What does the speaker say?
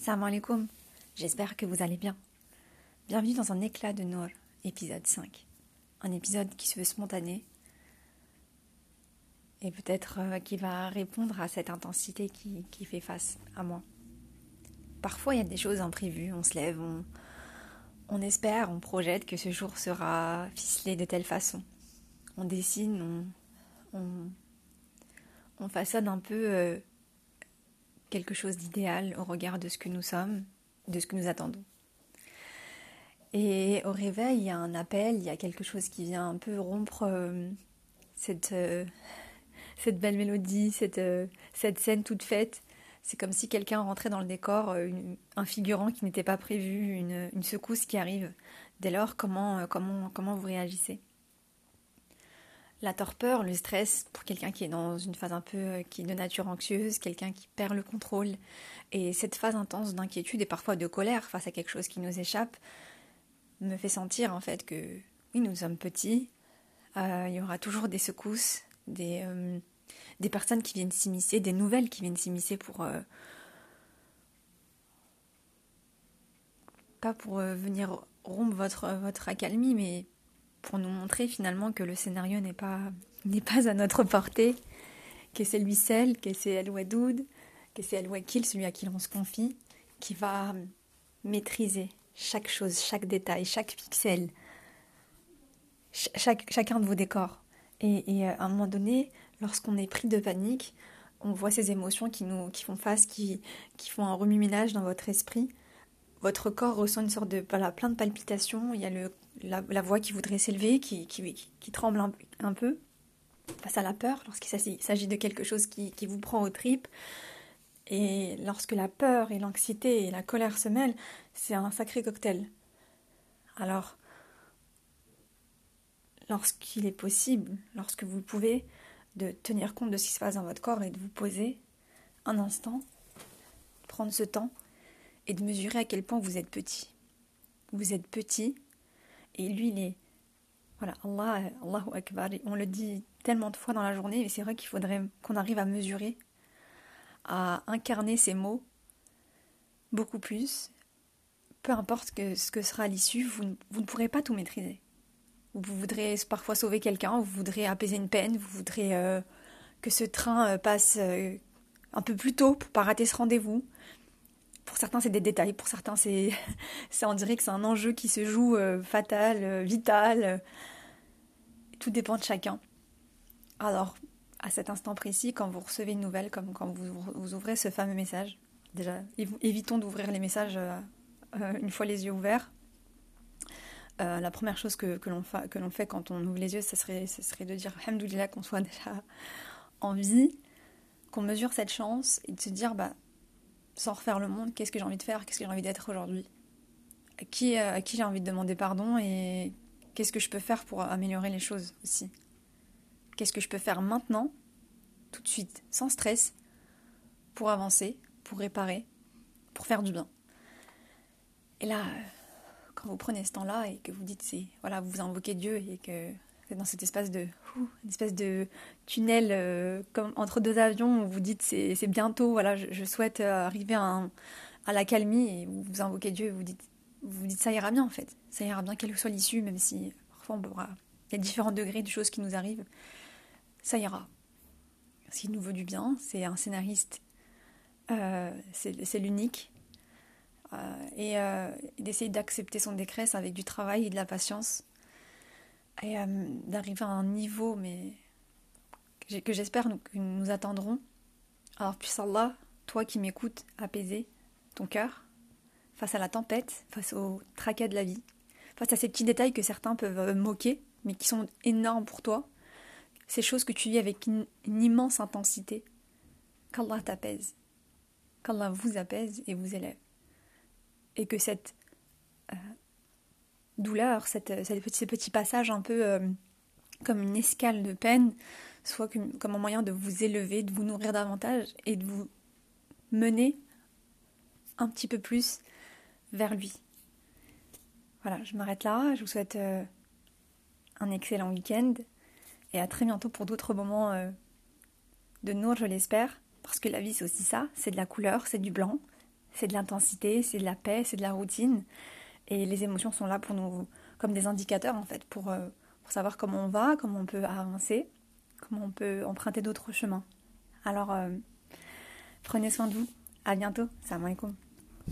Salam alaikum, j'espère que vous allez bien. Bienvenue dans un éclat de Nour, épisode 5. Un épisode qui se veut spontané et peut-être euh, qui va répondre à cette intensité qui, fait face à moi. Parfois il y a des choses imprévues, on se lève, on, on espère, on projette que ce jour sera ficelé de telle façon. On dessine, on, on, on façonne un peu euh, quelque chose d'idéal au regard de ce que nous sommes, de ce que nous attendons. Et au réveil, il y a un appel, il y a quelque chose qui vient un peu rompre euh, cette, euh, cette belle mélodie, cette, euh, cette scène toute faite. C'est comme si quelqu'un rentrait dans le décor, un figurant qui n'était pas prévu, une, une, secousse qui arrive. Dès lors, comment, comment, comment vous réagissez? La torpeur, le stress, pour quelqu'un qui est dans une phase un peu euh, qui de nature anxieuse, quelqu'un qui perd le contrôle, et cette phase intense d'inquiétude et parfois de colère face à quelque chose qui nous échappe, me fait sentir en fait que oui, nous sommes petits, euh, il y aura toujours des secousses, des, euh, des personnes qui viennent s'immiscer, des nouvelles qui viennent s'immiscer pour... Pas pour venir rompre votre, votre accalmie, mais pour nous montrer finalement que le scénario n'est pas, n'est pas à notre portée, que c'est lui seul, que c'est El Wadoud, que c'est El Wakil, celui à qui l'on se confie, qui va maîtriser chaque chose, chaque détail, chaque pixel, chaque, chacun de vos décors. Et, et, à un moment donné, lorsqu'on est pris de panique, on voit ces émotions qui nous qui font face, qui, qui font un remue-ménage dans votre esprit. Votre corps ressent une sorte de voilà, plein de palpitations. Il y a le la, voix qui voudrait s'élever, qui, tremble un, un, peu face à la peur, lorsqu'il s'agit de quelque chose qui, qui, vous prend aux tripes. Et lorsque la peur et l'anxiété et la colère se mêlent, c'est un sacré cocktail. Alors, lorsqu'il est possible, lorsque vous pouvez, de tenir compte de ce qui se passe dans votre corps et de vous poser un instant, prendre ce temps et de mesurer à quel point vous êtes petit. Vous êtes petit et lui, il est. Voilà, Allah, Allahu Akbar. On le dit tellement de fois dans la journée, mais c'est vrai qu'il faudrait qu'on arrive à mesurer, à incarner ces mots beaucoup plus. Peu importe ce que sera l'issue, vous, vous, ne pourrez pas tout maîtriser. Vous voudrez parfois sauver quelqu'un, vous voudrez apaiser une peine, vous voudrez euh, que ce train euh, passe euh, un peu plus tôt pour pas rater ce rendez-vous. Pour certains, c'est des détails. Pour certains, c'est, on dirait que c'est un enjeu qui se joue euh, fatal, euh, vital. Euh, tout dépend de chacun. Alors, à cet instant précis, quand vous recevez une nouvelle, comme quand vous, vous ouvrez ce fameux message, déjà, évitons d'ouvrir les messages une fois les yeux ouverts. la première chose que, que, l'on fa, fait quand on ouvre les yeux, ce serait, ce serait de dire Alhamdoulilah qu'on soit déjà en vie, qu'on mesure cette chance et de se dire bah, sans refaire le monde, qu'est-ce que j'ai envie de faire, qu'est-ce que j'ai envie d'être aujourd'hui, à qui, euh, à qui j'ai envie de demander pardon et qu'est-ce que je peux faire pour améliorer les choses aussi? Qu'est-ce que je peux faire maintenant, tout de suite, sans stress, pour avancer, pour réparer, pour faire du bien? Et là, quand vous prenez ce temps-là et que vous dites, voilà, vous invoquez Dieu et que dans cet espace de espèce de tunnel euh, comme entre deux avions où vous dites c'est, bientôt voilà je, souhaite euh, arriver à, à la calmie et vous, vous invoquez Dieu et vous dites vous dites ça ira bien en fait. Ça ira bien quelle que soit l'issue même si parfois il y a différents degrés de choses qui nous arrivent. Ça ira. S'il nous veut du bien c'est un scénariste euh, c'est, l'unique et d'essayer d'accepter son décresse avec du travail et de la patience et euh, d'arriver à un niveau mais que j'espère que nous attendrons. Alors puisse Allah, toi qui m'écoutes, apaiser ton cœur face à la tempête, face au tracas de la vie, face à ces petits détails que certains peuvent euh, moquer, mais qui sont énormes pour toi, ces choses que tu vis avec une, immense intensité. Qu'Allah t'apaise, qu'Allah vous apaise et vous élève. Et que cette douleur, cette, cette, ce petit passage un peu euh, comme une escale de peine, soit comme, un moyen de vous élever, de vous nourrir davantage et de vous mener un petit peu plus vers lui. Voilà, je m'arrête là. Je vous souhaite euh, un excellent week-end et à très bientôt pour d'autres moments euh, de Nour, je l'espère, parce que la vie c'est aussi ça, c'est de la couleur, c'est du blanc, c'est de l'intensité, c'est de la paix, c'est de la routine. Et les émotions sont là pour nous, comme des indicateurs en fait, pour, euh, pour savoir comment on va, comment on peut avancer, comment on peut emprunter d'autres chemins. Alors, euh, prenez soin de vous. À bientôt. Salam alaikum.